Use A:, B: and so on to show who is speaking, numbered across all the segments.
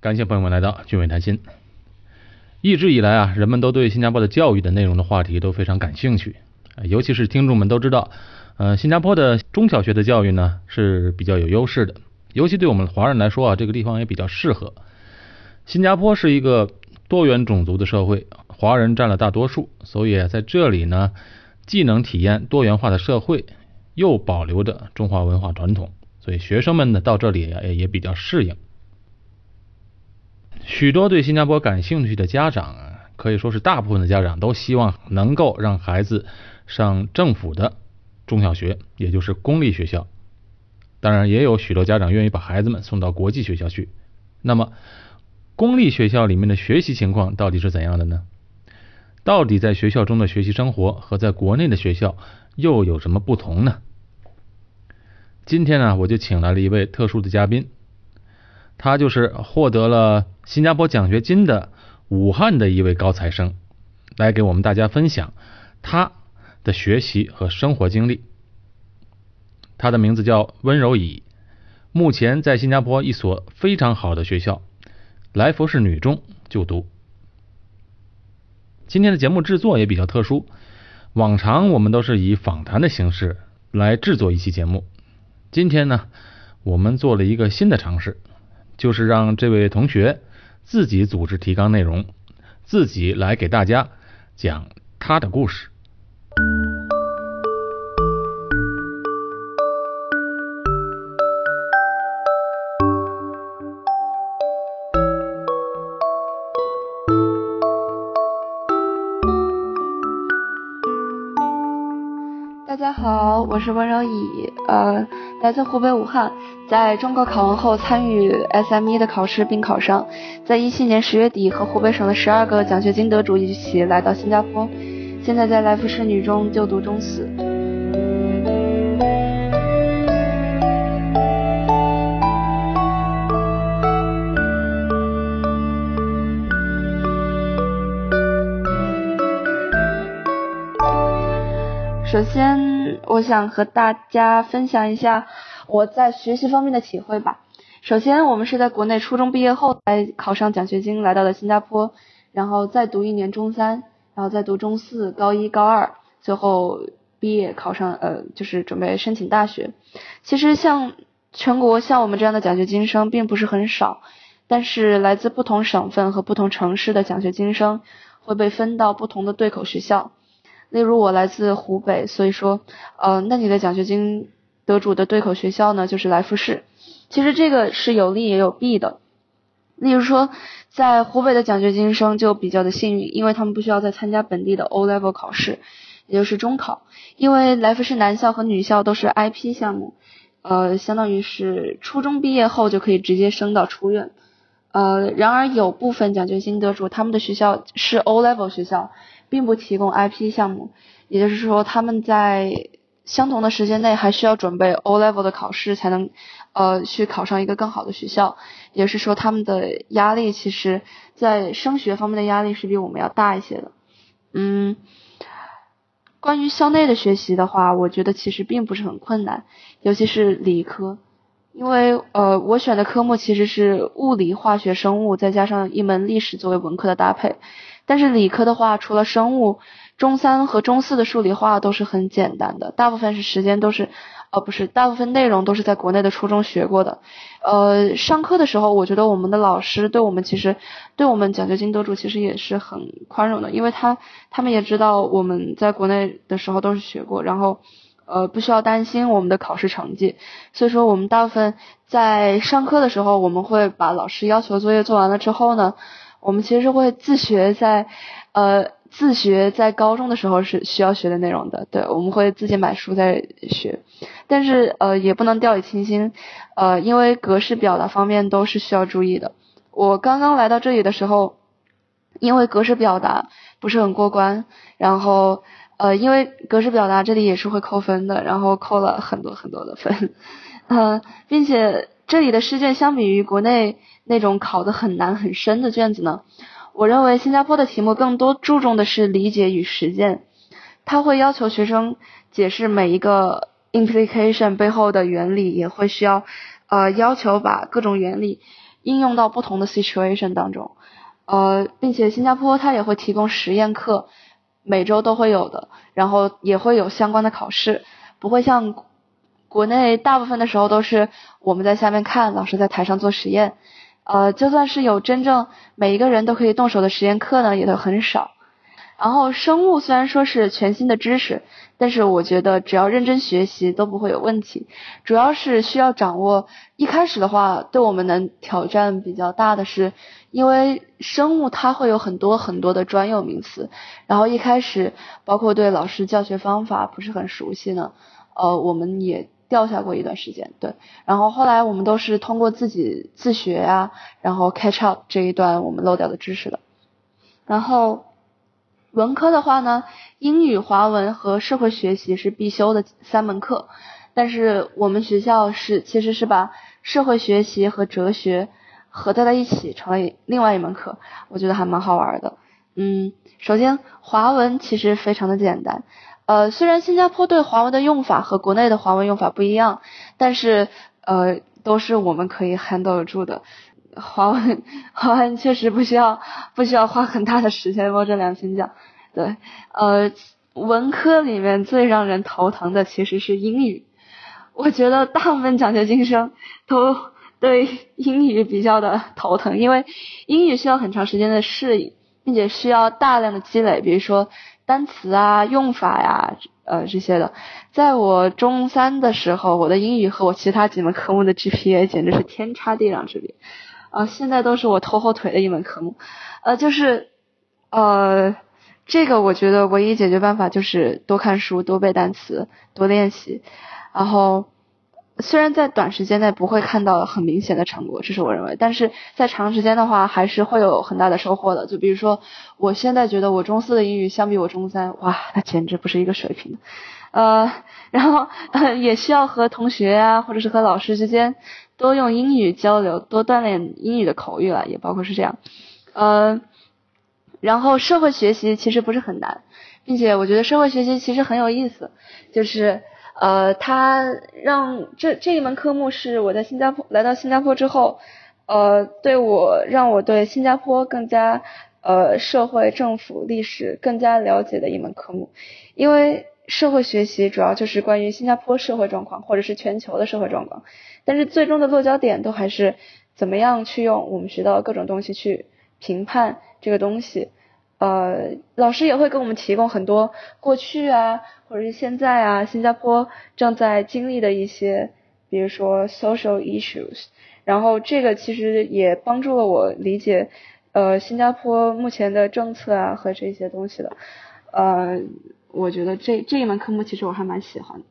A: 感谢朋友们来到俊伟谈心。一直以来啊，人们都对新加坡的教育的内容的话题都非常感兴趣，尤其是听众们都知道，呃，新加坡的中小学的教育呢是比较有优势的，尤其对我们华人来说啊，这个地方也比较适合。新加坡是一个多元种族的社会，华人占了大多数，所以在这里呢，既能体验多元化的社会，又保留着中华文化传统，所以学生们呢到这里也也比较适应。许多对新加坡感兴趣的家长啊，可以说是大部分的家长都希望能够让孩子上政府的中小学，也就是公立学校。当然，也有许多家长愿意把孩子们送到国际学校去。那么，公立学校里面的学习情况到底是怎样的呢？到底在学校中的学习生活和在国内的学校又有什么不同呢？今天呢，我就请来了一位特殊的嘉宾。他就是获得了新加坡奖学金的武汉的一位高材生，来给我们大家分享他的学习和生活经历。他的名字叫温柔乙，目前在新加坡一所非常好的学校——来佛士女中就读。今天的节目制作也比较特殊，往常我们都是以访谈的形式来制作一期节目，今天呢，我们做了一个新的尝试。就是让这位同学自己组织提纲内容，自己来给大家讲他的故事。
B: 大家好，我是温柔乙，呃，来自湖北武汉。在中考考完后，参与 SME 的考试并考上，在一七年十月底和湖北省的十二个奖学金得主一起来到新加坡，现在在来福士女中就读中四。首先，我想和大家分享一下。我在学习方面的体会吧。首先，我们是在国内初中毕业后才考上奖学金，来到了新加坡，然后再读一年中三，然后再读中四、高一、高二，最后毕业考上呃，就是准备申请大学。其实像全国像我们这样的奖学金生并不是很少，但是来自不同省份和不同城市的奖学金生会被分到不同的对口学校。例如我来自湖北，所以说呃，那你的奖学金。得主的对口学校呢，就是来福士。其实这个是有利也有弊的。例如说，在湖北的奖学金生就比较的幸运，因为他们不需要再参加本地的 O level 考试，也就是中考。因为来福士男校和女校都是 IP 项目，呃，相当于是初中毕业后就可以直接升到初院。呃，然而有部分奖学金得主，他们的学校是 O level 学校，并不提供 IP 项目，也就是说他们在。相同的时间内还需要准备 O level 的考试才能，呃，去考上一个更好的学校。也是说他们的压力其实，在升学方面的压力是比我们要大一些的。嗯，关于校内的学习的话，我觉得其实并不是很困难，尤其是理科，因为呃，我选的科目其实是物理、化学、生物，再加上一门历史作为文科的搭配。但是理科的话，除了生物。中三和中四的数理化都是很简单的，大部分是时间都是，呃，不是，大部分内容都是在国内的初中学过的。呃，上课的时候，我觉得我们的老师对我们其实，对我们奖学金得主其实也是很宽容的，因为他他们也知道我们在国内的时候都是学过，然后呃不需要担心我们的考试成绩，所以说我们大部分在上课的时候，我们会把老师要求作业做完了之后呢，我们其实会自学在，呃。自学在高中的时候是需要学的内容的，对，我们会自己买书在学，但是呃也不能掉以轻心，呃因为格式表达方面都是需要注意的。我刚刚来到这里的时候，因为格式表达不是很过关，然后呃因为格式表达这里也是会扣分的，然后扣了很多很多的分，嗯，并且这里的试卷相比于国内那种考的很难很深的卷子呢。我认为新加坡的题目更多注重的是理解与实践，他会要求学生解释每一个 implication 背后的原理，也会需要呃要求把各种原理应用到不同的 situation 当中。呃，并且新加坡它也会提供实验课，每周都会有的，然后也会有相关的考试，不会像国内大部分的时候都是我们在下面看，老师在台上做实验。呃，就算是有真正每一个人都可以动手的实验课呢，也都很少。然后生物虽然说是全新的知识，但是我觉得只要认真学习都不会有问题。主要是需要掌握，一开始的话对我们能挑战比较大的是，因为生物它会有很多很多的专有名词，然后一开始包括对老师教学方法不是很熟悉呢，呃，我们也掉下过一段时间，对。然后后来我们都是通过自己自学啊，然后 catch up 这一段我们漏掉的知识的，然后。文科的话呢，英语、华文和社会学习是必修的三门课，但是我们学校是其实是把社会学习和哲学合在了一起，成为另外一门课，我觉得还蛮好玩的。嗯，首先华文其实非常的简单，呃，虽然新加坡对华文的用法和国内的华文用法不一样，但是呃都是我们可以 handle 住的。华文，华文确实不需要不需要花很大的时间摸着良心讲。对，呃，文科里面最让人头疼的其实是英语。我觉得大部分奖学金生都对英语比较的头疼，因为英语需要很长时间的适应，并且需要大量的积累，比如说单词啊、用法呀，呃这些的。在我中三的时候，我的英语和我其他几门科目的 GPA 简直是天差地壤之别。啊，现在都是我拖后腿的一门科目，呃，就是，呃，这个我觉得唯一解决办法就是多看书、多背单词、多练习，然后虽然在短时间内不会看到很明显的成果，这是我认为，但是在长时间的话还是会有很大的收获的。就比如说，我现在觉得我中四的英语相比我中三，哇，那简直不是一个水平。呃，然后也需要和同学啊，或者是和老师之间。多用英语交流，多锻炼英语的口语了，也包括是这样。呃，然后社会学习其实不是很难，并且我觉得社会学习其实很有意思，就是呃，它让这这一门科目是我在新加坡来到新加坡之后，呃，对我让我对新加坡更加呃社会政府历史更加了解的一门科目，因为社会学习主要就是关于新加坡社会状况或者是全球的社会状况。但是最终的落脚点都还是怎么样去用我们学到各种东西去评判这个东西，呃，老师也会给我们提供很多过去啊，或者是现在啊，新加坡正在经历的一些，比如说 social issues，然后这个其实也帮助了我理解，呃，新加坡目前的政策啊和这些东西的，呃，我觉得这这一门科目其实我还蛮喜欢，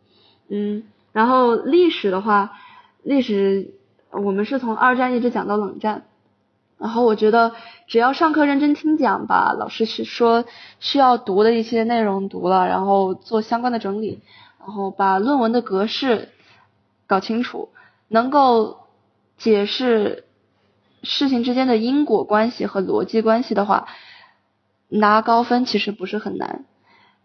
B: 嗯，然后历史的话。历史，我们是从二战一直讲到冷战，然后我觉得只要上课认真听讲，把老师是说需要读的一些内容读了，然后做相关的整理，然后把论文的格式搞清楚，能够解释事情之间的因果关系和逻辑关系的话，拿高分其实不是很难。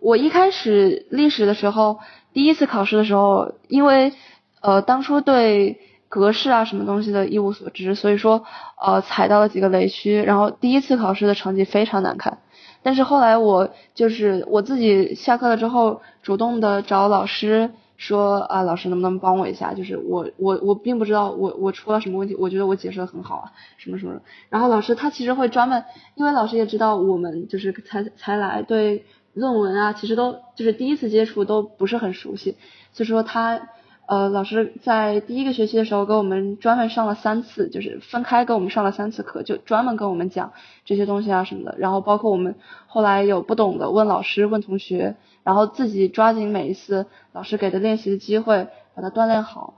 B: 我一开始历史的时候，第一次考试的时候，因为呃，当初对格式啊什么东西的一无所知，所以说呃踩到了几个雷区，然后第一次考试的成绩非常难看。但是后来我就是我自己下课了之后，主动的找老师说啊，老师能不能帮我一下？就是我我我并不知道我我出了什么问题，我觉得我解释的很好啊，什么什么。然后老师他其实会专门，因为老师也知道我们就是才才来，对论文啊其实都就是第一次接触都不是很熟悉，所以说他。呃，老师在第一个学期的时候给我们专门上了三次，就是分开给我们上了三次课，就专门跟我们讲这些东西啊什么的。然后包括我们后来有不懂的问老师、问同学，然后自己抓紧每一次老师给的练习的机会，把它锻炼好，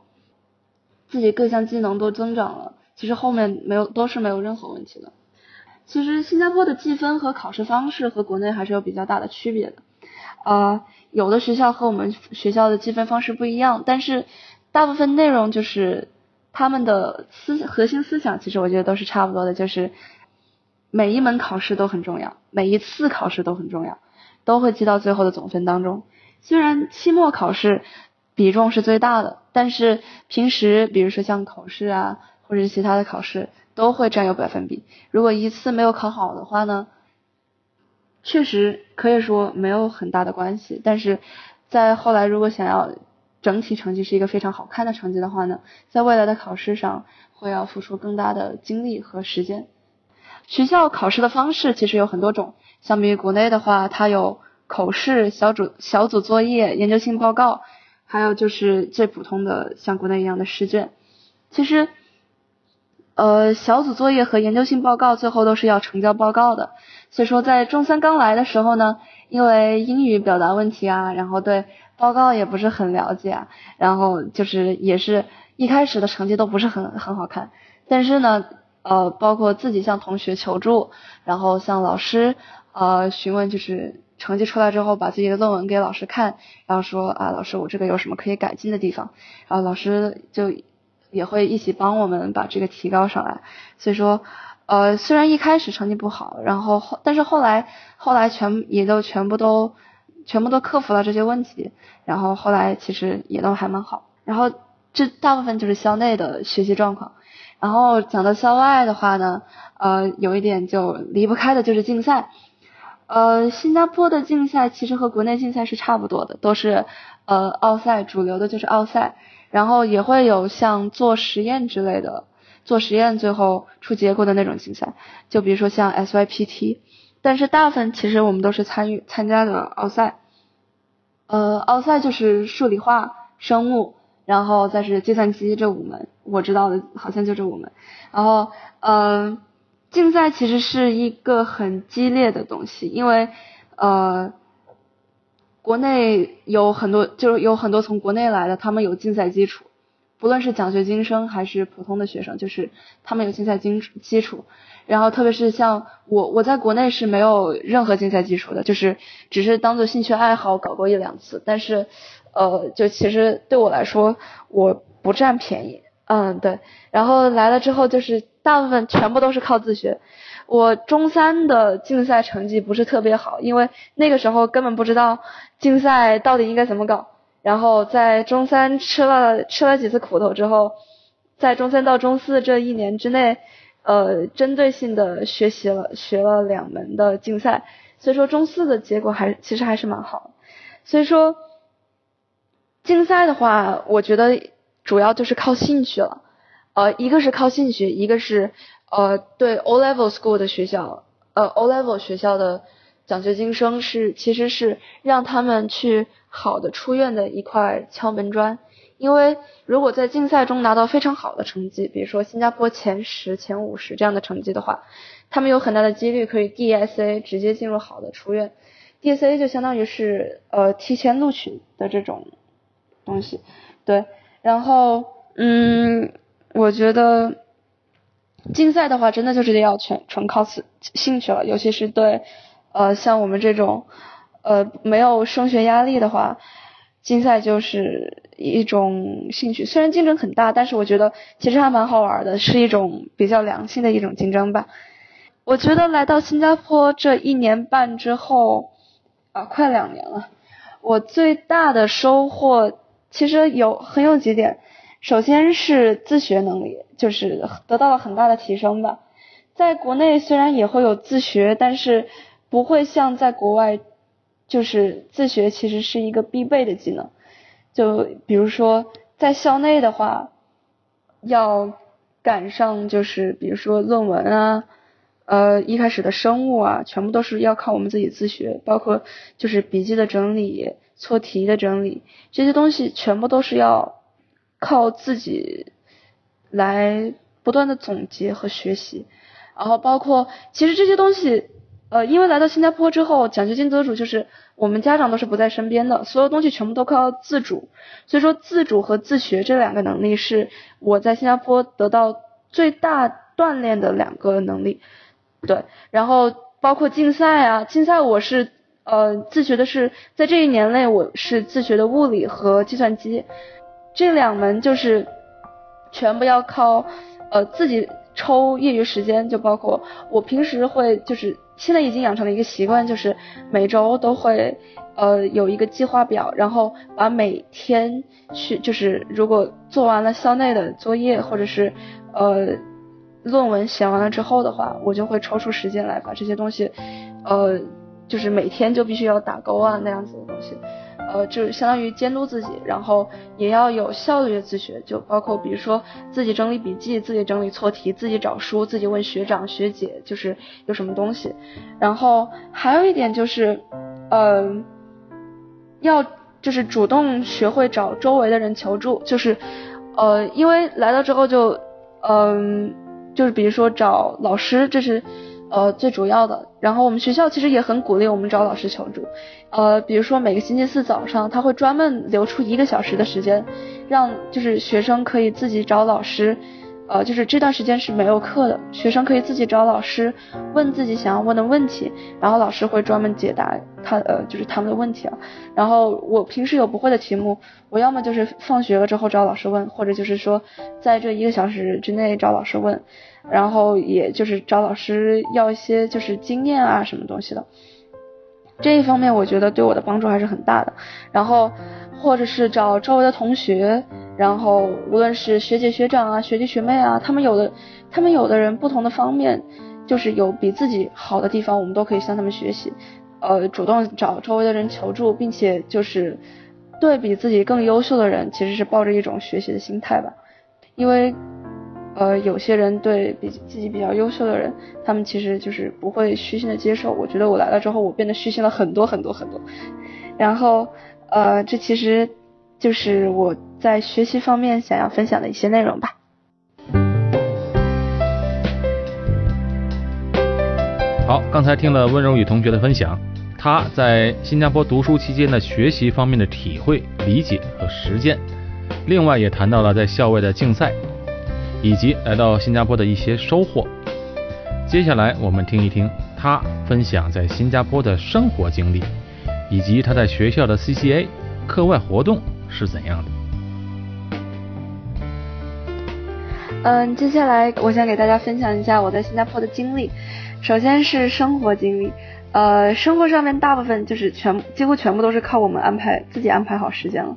B: 自己各项技能都增长了。其实后面没有都是没有任何问题的。其实新加坡的计分和考试方式和国内还是有比较大的区别的。呃，有的学校和我们学校的计分方式不一样，但是大部分内容就是他们的思核心思想，其实我觉得都是差不多的，就是每一门考试都很重要，每一次考试都很重要，都会记到最后的总分当中。虽然期末考试比重是最大的，但是平时比如说像口试啊，或者是其他的考试，都会占有百分比。如果一次没有考好的话呢，确实可以说没有很大的关系。但是在后来，如果想要整体成绩是一个非常好看的成绩的话呢，在未来的考试上会要付出更大的精力和时间。学校考试的方式其实有很多种，相比于国内的话，它有口试、小组小组作业、研究性报告，还有就是最普通的像国内一样的试卷。其实，呃，小组作业和研究性报告最后都是要呈交报告的。所以说，在中三刚来的时候呢，因为英语表达问题啊，然后对。报告也不是很了解啊，然后就是也是一开始的成绩都不是很很好看，但是呢，呃，包括自己向同学求助，然后向老师呃询问，就是成绩出来之后，把自己的论文给老师看，然后说啊，老师我这个有什么可以改进的地方，然后老师就也会一起帮我们把这个提高上来。所以说，呃，虽然一开始成绩不好，然后后但是后来后来全也都全部都。全部都克服了这些问题，然后后来其实也都还蛮好。然后这大部分就是校内的学习状况。然后讲到校外的话呢，呃，有一点就离不开的就是竞赛。呃，新加坡的竞赛其实和国内竞赛是差不多的，都是呃奥赛，主流的就是奥赛。然后也会有像做实验之类的，做实验最后出结果的那种竞赛，就比如说像 SYPT。但是大部分其实我们都是参与参加的奥赛，呃，奥赛就是数理化、生物，然后再是计算机这五门，我知道的好像就这五门。然后，呃，竞赛其实是一个很激烈的东西，因为呃，国内有很多，就是有很多从国内来的，他们有竞赛基础。不论是奖学金生还是普通的学生，就是他们有竞赛基基础，然后特别是像我，我在国内是没有任何竞赛基础的，就是只是当做兴趣爱好搞过一两次，但是呃，就其实对我来说我不占便宜，嗯对，然后来了之后就是大部分全部都是靠自学，我中三的竞赛成绩不是特别好，因为那个时候根本不知道竞赛到底应该怎么搞。然后在中三吃了吃了几次苦头之后，在中三到中四这一年之内，呃，针对性的学习了学了两门的竞赛，所以说中四的结果还其实还是蛮好。所以说竞赛的话，我觉得主要就是靠兴趣了，呃，一个是靠兴趣，一个是呃对 O level school 的学校，呃 O level 学校的。奖学金生是其实是让他们去好的出院的一块敲门砖，因为如果在竞赛中拿到非常好的成绩，比如说新加坡前十、前五十这样的成绩的话，他们有很大的几率可以 DSA 直接进入好的出院，DSA 就相当于是呃提前录取的这种东西，对，然后嗯，我觉得竞赛的话真的就是要全纯靠兴兴趣了，尤其是对。呃，像我们这种，呃，没有升学压力的话，竞赛就是一种兴趣。虽然竞争很大，但是我觉得其实还蛮好玩的，是一种比较良性的一种竞争吧。我觉得来到新加坡这一年半之后，啊，快两年了，我最大的收获其实有很有几点。首先是自学能力，就是得到了很大的提升吧。在国内虽然也会有自学，但是不会像在国外，就是自学其实是一个必备的技能。就比如说在校内的话，要赶上就是比如说论文啊，呃一开始的生物啊，全部都是要靠我们自己自学，包括就是笔记的整理、错题的整理这些东西，全部都是要靠自己来不断的总结和学习。然后包括其实这些东西。呃，因为来到新加坡之后，奖学金得主就是我们家长都是不在身边的，所有东西全部都靠自主，所以说自主和自学这两个能力是我在新加坡得到最大锻炼的两个能力。对，然后包括竞赛啊，竞赛我是呃自学的是在这一年内我是自学的物理和计算机这两门就是全部要靠呃自己抽业余时间，就包括我平时会就是。现在已经养成了一个习惯，就是每周都会呃有一个计划表，然后把每天去就是如果做完了校内的作业或者是呃论文写完了之后的话，我就会抽出时间来把这些东西，呃，就是每天就必须要打勾啊那样子的东西，呃，就是相当于监督自己，然后也要有效率的自学，就包括比如说自己整理笔记、自己整理错题、自己找书、自己问学长学姐，就是有什么东西。然后还有一点就是，呃，要就是主动学会找周围的人求助，就是，呃，因为来了之后就，嗯。就是比如说找老师，这是呃最主要的。然后我们学校其实也很鼓励我们找老师求助。呃，比如说每个星期四早上，他会专门留出一个小时的时间，让就是学生可以自己找老师。呃，就是这段时间是没有课的，学生可以自己找老师问自己想要问的问题，然后老师会专门解答他呃就是他们的问题啊。然后我平时有不会的题目，我要么就是放学了之后找老师问，或者就是说在这一个小时之内找老师问，然后也就是找老师要一些就是经验啊什么东西的。这一方面我觉得对我的帮助还是很大的。然后或者是找周围的同学。然后，无论是学姐学长啊，学弟学妹啊，他们有的，他们有的人不同的方面，就是有比自己好的地方，我们都可以向他们学习，呃，主动找周围的人求助，并且就是对比自己更优秀的人，其实是抱着一种学习的心态吧。因为，呃，有些人对比自己比较优秀的人，他们其实就是不会虚心的接受。我觉得我来了之后，我变得虚心了很多很多很多。然后，呃，这其实就是我。在学习方面想要分享的一些内容吧。
A: 好，刚才听了温柔雨同学的分享，他在新加坡读书期间的学习方面的体会、理解和实践，另外也谈到了在校外的竞赛，以及来到新加坡的一些收获。接下来我们听一听他分享在新加坡的生活经历，以及他在学校的 CCA 课外活动是怎样的。
B: 嗯，接下来我想给大家分享一下我在新加坡的经历。首先是生活经历，呃，生活上面大部分就是全几乎全部都是靠我们安排自己安排好时间了。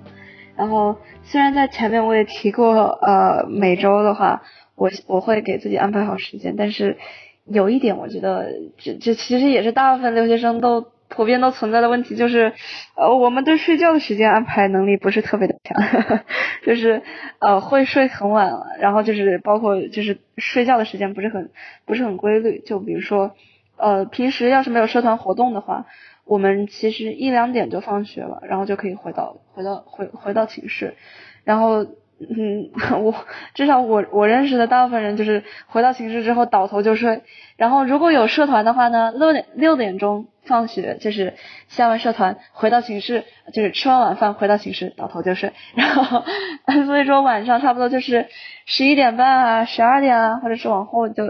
B: 然后虽然在前面我也提过，呃，每周的话，我我会给自己安排好时间，但是有一点我觉得这这其实也是大部分留学生都。普遍都存在的问题就是，呃，我们对睡觉的时间安排能力不是特别的强，就是呃会睡很晚，然后就是包括就是睡觉的时间不是很不是很规律。就比如说，呃，平时要是没有社团活动的话，我们其实一两点就放学了，然后就可以回到回到回回到寝室，然后。嗯，我至少我我认识的大部分人就是回到寝室之后倒头就睡，然后如果有社团的话呢，六点六点钟放学就是下完社团回到寝室，就是吃完晚饭回到寝室倒头就睡，然后 所以说晚上差不多就是十一点半啊、十二点啊，或者是往后就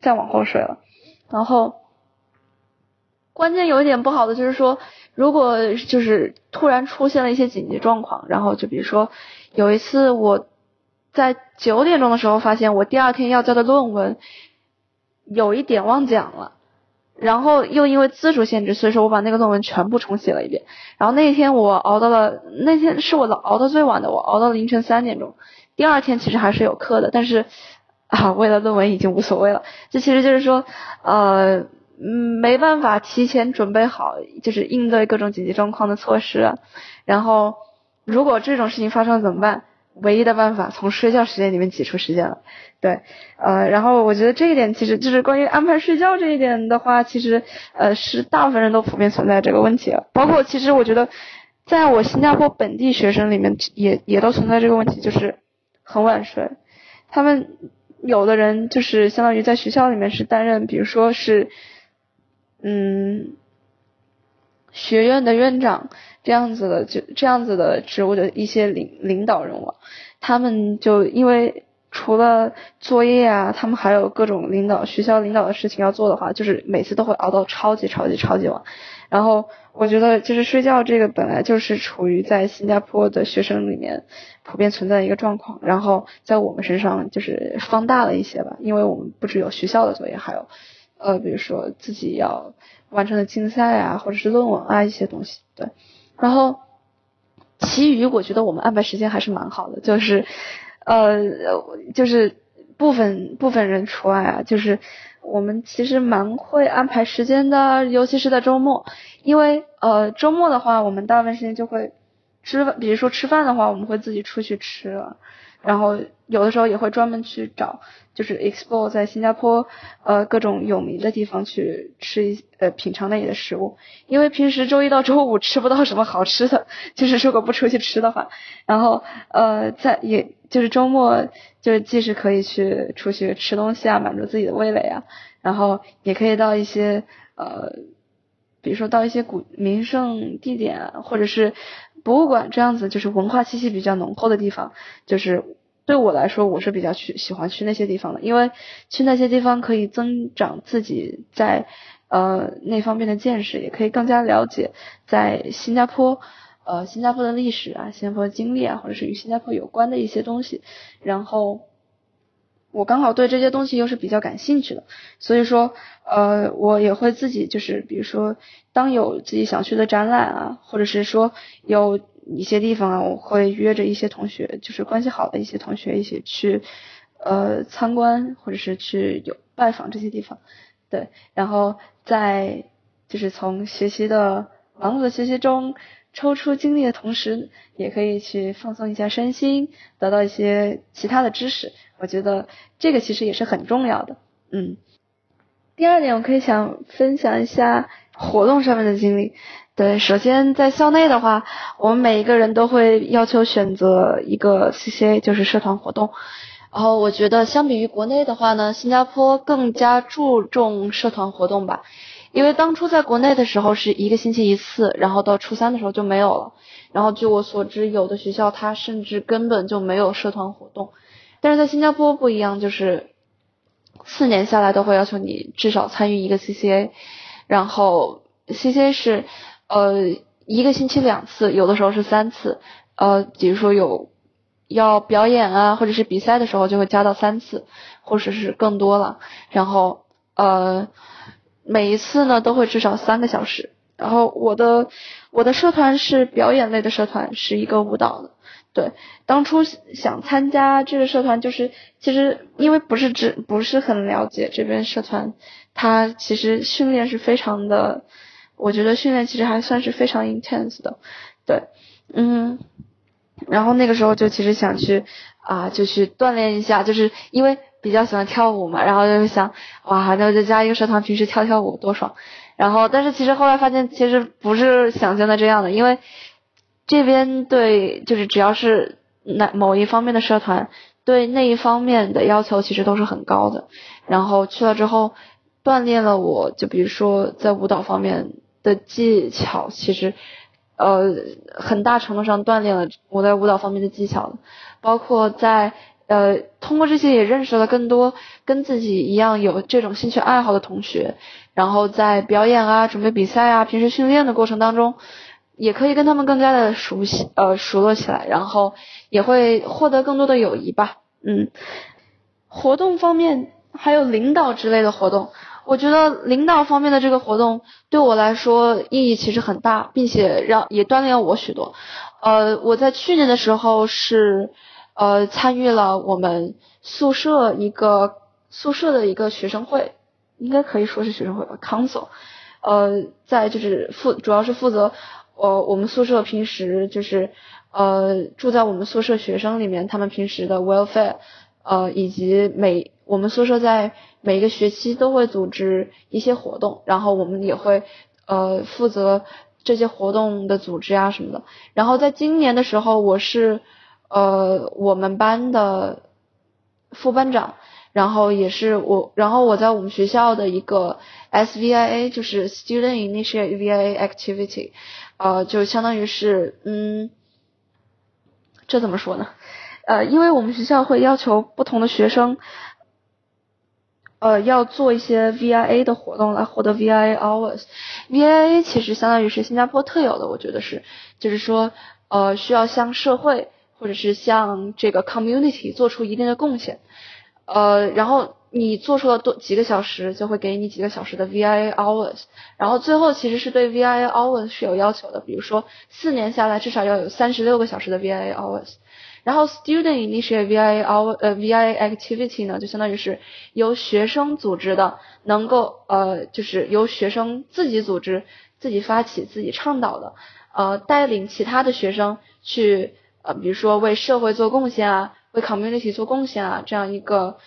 B: 再往后睡了。然后关键有一点不好的就是说，如果就是突然出现了一些紧急状况，然后就比如说。有一次我在九点钟的时候发现我第二天要交的论文有一点忘讲了，然后又因为字数限制，所以说我把那个论文全部重写了一遍。然后那一天我熬到了，那天是我熬到最晚的，我熬到凌晨三点钟。第二天其实还是有课的，但是啊，为了论文已经无所谓了。这其实就是说，呃，嗯，没办法提前准备好，就是应对各种紧急状况的措施，然后。如果这种事情发生了怎么办？唯一的办法从睡觉时间里面挤出时间了。对，呃，然后我觉得这一点其实就是关于安排睡觉这一点的话，其实呃是大部分人都普遍存在这个问题。包括其实我觉得，在我新加坡本地学生里面也也都存在这个问题，就是很晚睡。他们有的人就是相当于在学校里面是担任，比如说是，嗯。学院的院长这样子的，就这样子的职务的一些领领导人物，他们就因为除了作业啊，他们还有各种领导学校领导的事情要做的话，就是每次都会熬到超级超级超级晚。然后我觉得，就是睡觉这个本来就是处于在新加坡的学生里面普遍存在一个状况，然后在我们身上就是放大了一些吧，因为我们不只有学校的作业，还有呃，比如说自己要。完成的竞赛啊，或者是论文啊一些东西，对。然后，其余我觉得我们安排时间还是蛮好的，就是，呃，就是部分部分人除外啊，就是我们其实蛮会安排时间的，尤其是在周末，因为呃周末的话，我们大部分时间就会吃，比如说吃饭的话，我们会自己出去吃。然后有的时候也会专门去找，就是 explore 在新加坡呃各种有名的地方去吃一呃品尝那里的食物，因为平时周一到周五吃不到什么好吃的，就是如果不出去吃的话，然后呃在也就是周末就是既是可以去出去吃东西啊，满足自己的味蕾啊，然后也可以到一些呃比如说到一些古名胜地点或者是。博物馆这样子就是文化气息比较浓厚的地方，就是对我来说我是比较去喜欢去那些地方的，因为去那些地方可以增长自己在呃那方面的见识，也可以更加了解在新加坡呃新加坡的历史啊、新加坡的经历啊，或者是与新加坡有关的一些东西，然后。我刚好对这些东西又是比较感兴趣的，所以说，呃，我也会自己就是，比如说，当有自己想去的展览啊，或者是说有一些地方啊，我会约着一些同学，就是关系好的一些同学一起去，呃，参观或者是去有拜访这些地方，对，然后在就是从学习的忙碌的学习中抽出精力的同时，也可以去放松一下身心，得到一些其他的知识。我觉得这个其实也是很重要的，嗯。第二点，我可以想分享一下活动上面的经历。对，首先在校内的话，我们每一个人都会要求选择一个 CCA，就是社团活动。然后我觉得相比于国内的话呢，新加坡更加注重社团活动吧。因为当初在国内的时候是一个星期一次，然后到初三的时候就没有了。然后据我所知，有的学校它甚至根本就没有社团活动。但是在新加坡不一样，就是四年下来都会要求你至少参与一个 CCA，然后，C C 是呃一个星期两次，有的时候是三次，呃比如说有要表演啊或者是比赛的时候就会加到三次，或者是更多了，然后呃每一次呢都会至少三个小时，然后我的我的社团是表演类的社团，是一个舞蹈的。对，当初想参加这个社团，就是其实因为不是只不是很了解这边社团，他其实训练是非常的，我觉得训练其实还算是非常 intense 的，对，嗯，然后那个时候就其实想去啊，就去锻炼一下，就是因为比较喜欢跳舞嘛，然后就是想哇，那就加一个社团，平时跳跳舞多爽，然后但是其实后来发现其实不是想象的这样的，因为。这边对就是只要是那某一方面的社团，对那一方面的要求其实都是很高的。然后去了之后，锻炼了我就比如说在舞蹈方面的技巧，其实呃很大程度上锻炼了我在舞蹈方面的技巧。包括在呃通过这些也认识了更多跟自己一样有这种兴趣爱好的同学。然后在表演啊、准备比赛啊、平时训练的过程当中。也可以跟他们更加的熟悉，呃，熟络起来，然后也会获得更多的友谊吧。嗯，活动方面还有领导之类的活动，我觉得领导方面的这个活动对我来说意义其实很大，并且让也锻炼了我许多。呃，我在去年的时候是呃参与了我们宿舍一个宿舍的一个学生会，应该可以说是学生会吧，council。呃，在就是负主要是负责。呃，我们宿舍平时就是呃住在我们宿舍学生里面，他们平时的 welfare，呃以及每我们宿舍在每个学期都会组织一些活动，然后我们也会呃负责这些活动的组织啊什么的。然后在今年的时候，我是呃我们班的副班长，然后也是我，然后我在我们学校的一个 SVIA，就是 Student Initiate VIA Activity。呃，就相当于是，嗯，这怎么说呢？呃，因为我们学校会要求不同的学生，呃，要做一些 VIA 的活动来获得 VIA hours。VIA 其实相当于是新加坡特有的，我觉得是，就是说，呃，需要向社会或者是向这个 community 做出一定的贡献，呃，然后。你做出了多几个小时，就会给你几个小时的 VIA hours，然后最后其实是对 VIA hours 是有要求的，比如说四年下来至少要有三十六个小时的 VIA hours，然后 student initiate VIA our 呃 VIA activity 呢，就相当于是由学生组织的，能够呃就是由学生自己组织、自己发起、自己倡导的，呃带领其他的学生去呃比如说为社会做贡献啊，为 community 做贡献啊这样一个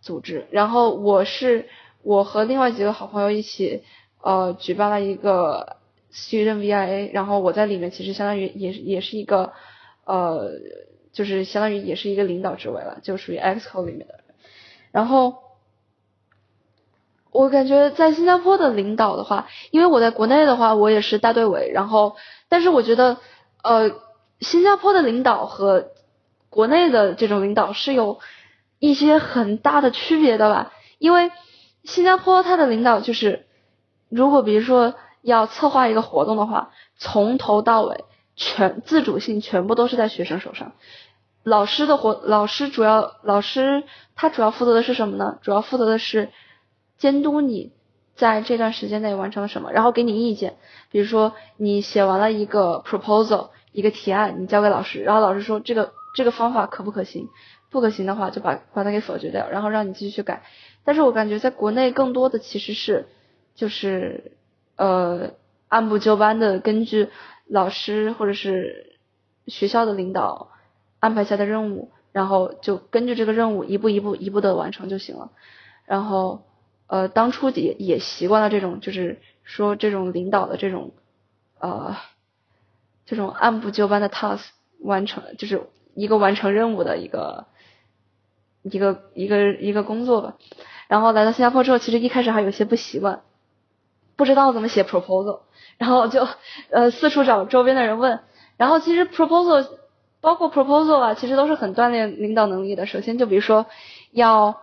B: 组织。然后我是我和另外几个好朋友一起呃举办了一个 student VIA，然后我在里面其实相当于也也是一个呃。就是相当于也是一个领导职位了，就属于 EXCO 里面的。然后我感觉在新加坡的领导的话，因为我在国内的话，我也是大队委。然后，但是我觉得，呃，新加坡的领导和国内的这种领导是有一些很大的区别的吧？因为新加坡它的领导就是，如果比如说要策划一个活动的话，从头到尾。全自主性全部都是在学生手上，老师的活，老师主要老师他主要负责的是什么呢？主要负责的是监督你在这段时间内完成了什么，然后给你意见。比如说你写完了一个 proposal 一个提案，你交给老师，然后老师说这个这个方法可不可行？不可行的话就把把它给否决掉，然后让你继续去改。但是我感觉在国内更多的其实是就是呃按部就班的根据。老师或者是学校的领导安排下的任务，然后就根据这个任务一步一步一步的完成就行了。然后呃，当初也也习惯了这种，就是说这种领导的这种呃这种按部就班的 task 完成，就是一个完成任务的一个一个一个一个工作吧。然后来到新加坡之后，其实一开始还有些不习惯，不知道怎么写 proposal。然后就呃四处找周边的人问，然后其实 proposal 包括 proposal 啊，其实都是很锻炼领导能力的。首先就比如说要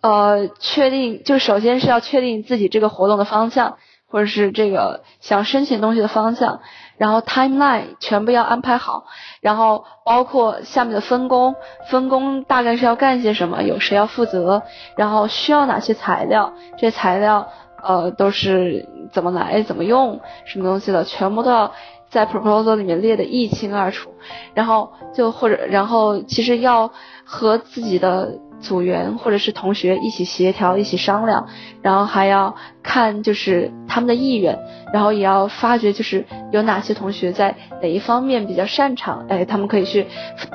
B: 呃确定，就首先是要确定自己这个活动的方向，或者是这个想申请东西的方向，然后 timeline 全部要安排好，然后包括下面的分工，分工大概是要干些什么，有谁要负责，然后需要哪些材料，这些材料。呃，都是怎么来，怎么用，什么东西的，全部都要在 proposal 里面列得一清二楚，然后就或者，然后其实要和自己的。组员或者是同学一起协调，一起商量，然后还要看就是他们的意愿，然后也要发掘就是有哪些同学在哪一方面比较擅长，哎，他们可以去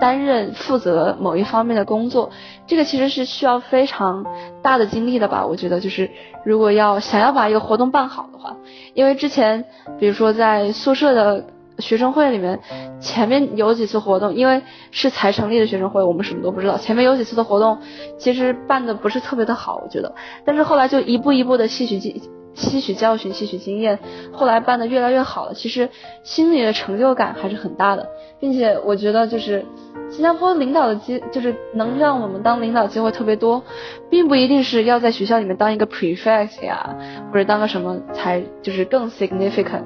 B: 担任负责某一方面的工作。这个其实是需要非常大的精力的吧？我觉得就是如果要想要把一个活动办好的话，因为之前比如说在宿舍的。学生会里面前面有几次活动，因为是才成立的学生会，我们什么都不知道。前面有几次的活动，其实办的不是特别的好，我觉得。但是后来就一步一步的吸取经吸取教训，吸取经验，后来办的越来越好了。其实心里的成就感还是很大的，并且我觉得就是新加坡领导的机，就是能让我们当领导机会特别多，并不一定是要在学校里面当一个 prefect 呀，或者当个什么才就是更 significant。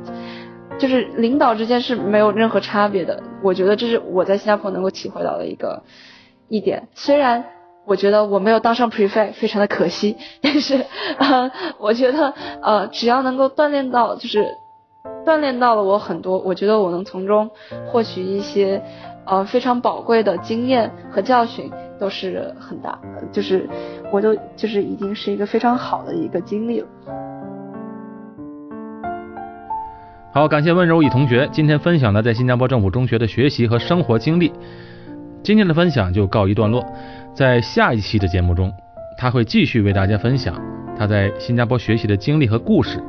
B: 就是领导之间是没有任何差别的，我觉得这是我在新加坡能够体会到的一个一点。虽然我觉得我没有当上 prefect，非常的可惜，但是呃，我觉得呃，只要能够锻炼到，就是锻炼到了我很多，我觉得我能从中获取一些呃非常宝贵的经验和教训，都是很大，就是我都就是已经是一个非常好的一个经历了。
A: 好，感谢温柔乙同学今天分享的在新加坡政府中学的学习和生活经历。今天的分享就告一段落，在下一期的节目中，他会继续为大家分享他在新加坡学习的经历和故事，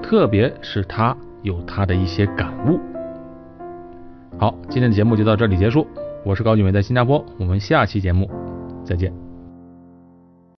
A: 特别是他有他的一些感悟。好，今天的节目就到这里结束，我是高俊伟，在新加坡，我们下期节目再见。